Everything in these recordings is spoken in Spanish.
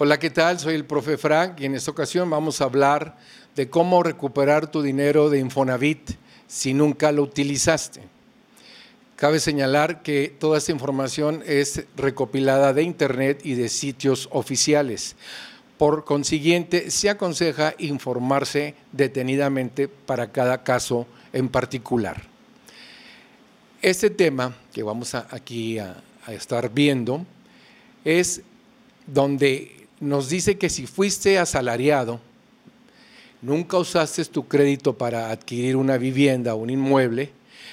Hola, ¿qué tal? Soy el profe Frank y en esta ocasión vamos a hablar de cómo recuperar tu dinero de Infonavit si nunca lo utilizaste. Cabe señalar que toda esta información es recopilada de Internet y de sitios oficiales. Por consiguiente, se aconseja informarse detenidamente para cada caso en particular. Este tema que vamos aquí a, a estar viendo es donde nos dice que si fuiste asalariado, nunca usaste tu crédito para adquirir una vivienda o un inmueble,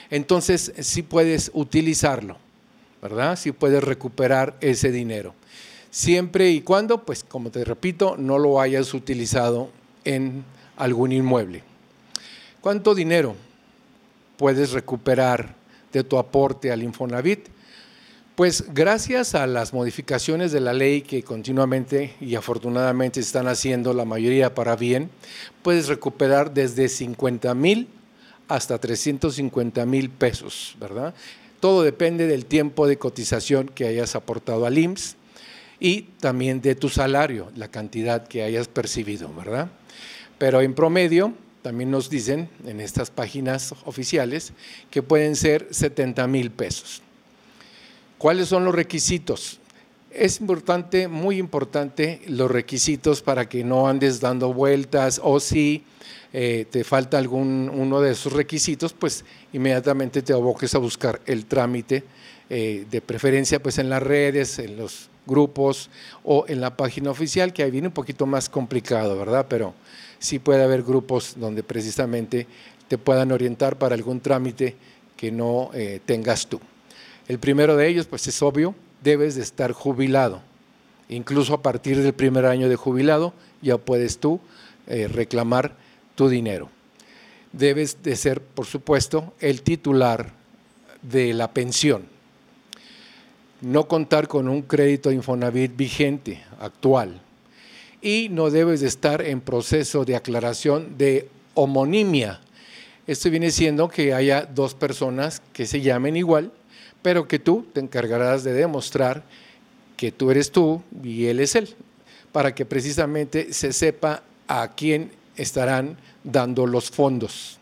entonces sí puedes utilizarlo, ¿verdad? Sí puedes recuperar ese dinero. Siempre y cuando, pues como te repito, no lo hayas utilizado en algún inmueble. ¿Cuánto dinero puedes recuperar de tu aporte al Infonavit? Pues gracias a las modificaciones de la ley que continuamente y afortunadamente están haciendo, la mayoría para bien, puedes recuperar desde 50 mil hasta 350 mil pesos, ¿verdad? Todo depende del tiempo de cotización que hayas aportado al IMSS y también de tu salario, la cantidad que hayas percibido, ¿verdad? Pero en promedio, también nos dicen en estas páginas oficiales que pueden ser 70 mil pesos. ¿Cuáles son los requisitos? Es importante, muy importante, los requisitos para que no andes dando vueltas o si eh, te falta algún uno de esos requisitos, pues inmediatamente te aboques a buscar el trámite, eh, de preferencia pues en las redes, en los grupos o en la página oficial, que ahí viene un poquito más complicado, ¿verdad? Pero sí puede haber grupos donde precisamente te puedan orientar para algún trámite que no eh, tengas tú. El primero de ellos, pues es obvio, debes de estar jubilado. Incluso a partir del primer año de jubilado ya puedes tú eh, reclamar tu dinero. Debes de ser, por supuesto, el titular de la pensión. No contar con un crédito Infonavit vigente, actual. Y no debes de estar en proceso de aclaración de homonimia. Esto viene siendo que haya dos personas que se llamen igual, pero que tú te encargarás de demostrar que tú eres tú y él es él, para que precisamente se sepa a quién estarán dando los fondos.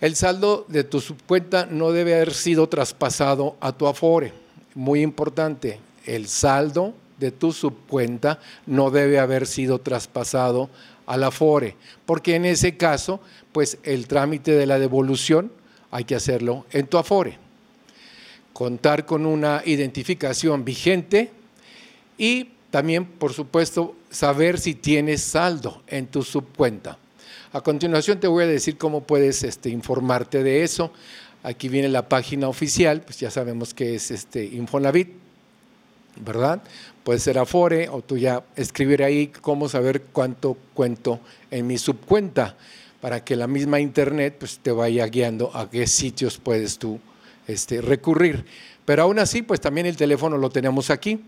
El saldo de tu subcuenta no debe haber sido traspasado a tu Afore. Muy importante, el saldo de tu subcuenta no debe haber sido traspasado a la Afore, porque en ese caso, pues el trámite de la devolución hay que hacerlo en tu Afore contar con una identificación vigente y también, por supuesto, saber si tienes saldo en tu subcuenta. A continuación te voy a decir cómo puedes este, informarte de eso. Aquí viene la página oficial, pues ya sabemos que es este Infonavit, ¿verdad? Puede ser Afore o tú ya escribir ahí cómo saber cuánto cuento en mi subcuenta para que la misma internet pues, te vaya guiando a qué sitios puedes tú este, recurrir. Pero aún así, pues también el teléfono lo tenemos aquí,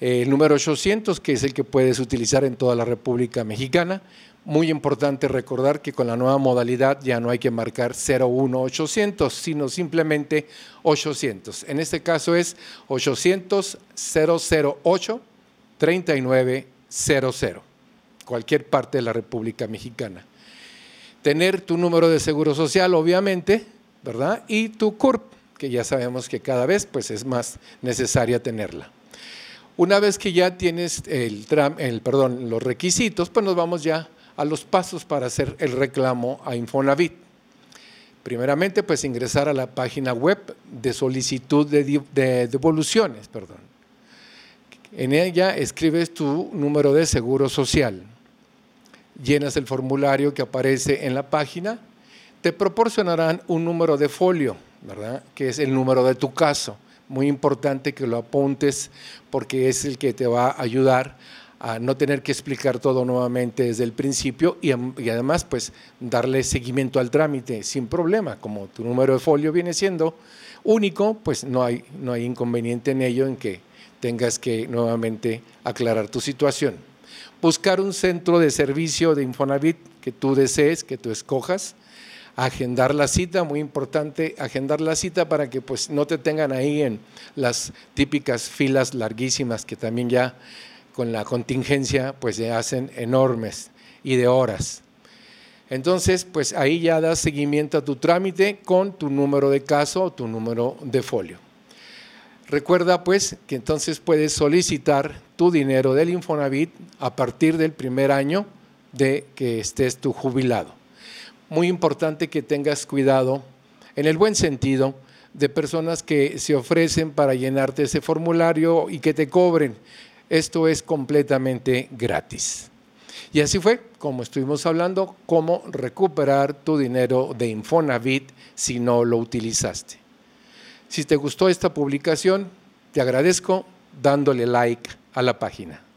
el número 800, que es el que puedes utilizar en toda la República Mexicana. Muy importante recordar que con la nueva modalidad ya no hay que marcar 01800, sino simplemente 800. En este caso es 800 008 3900, cualquier parte de la República Mexicana. Tener tu número de seguro social, obviamente, ¿verdad? Y tu CURP que ya sabemos que cada vez pues, es más necesaria tenerla. Una vez que ya tienes el, el, perdón, los requisitos, pues nos vamos ya a los pasos para hacer el reclamo a Infonavit. Primeramente, pues ingresar a la página web de solicitud de, de devoluciones, perdón. En ella escribes tu número de seguro social, llenas el formulario que aparece en la página, te proporcionarán un número de folio ¿verdad? Que es el número de tu caso. Muy importante que lo apuntes porque es el que te va a ayudar a no tener que explicar todo nuevamente desde el principio y, además pues darle seguimiento al trámite sin problema. Como tu número de folio viene siendo único, pues no hay, no hay inconveniente en ello en que tengas que nuevamente aclarar tu situación. Buscar un centro de servicio de Infonavit que tú desees, que tú escojas, agendar la cita, muy importante agendar la cita para que pues no te tengan ahí en las típicas filas larguísimas que también ya con la contingencia pues se hacen enormes y de horas. Entonces, pues ahí ya das seguimiento a tu trámite con tu número de caso o tu número de folio. Recuerda pues que entonces puedes solicitar tu dinero del Infonavit a partir del primer año de que estés tu jubilado. Muy importante que tengas cuidado, en el buen sentido, de personas que se ofrecen para llenarte ese formulario y que te cobren. Esto es completamente gratis. Y así fue como estuvimos hablando, cómo recuperar tu dinero de Infonavit si no lo utilizaste. Si te gustó esta publicación, te agradezco dándole like a la página.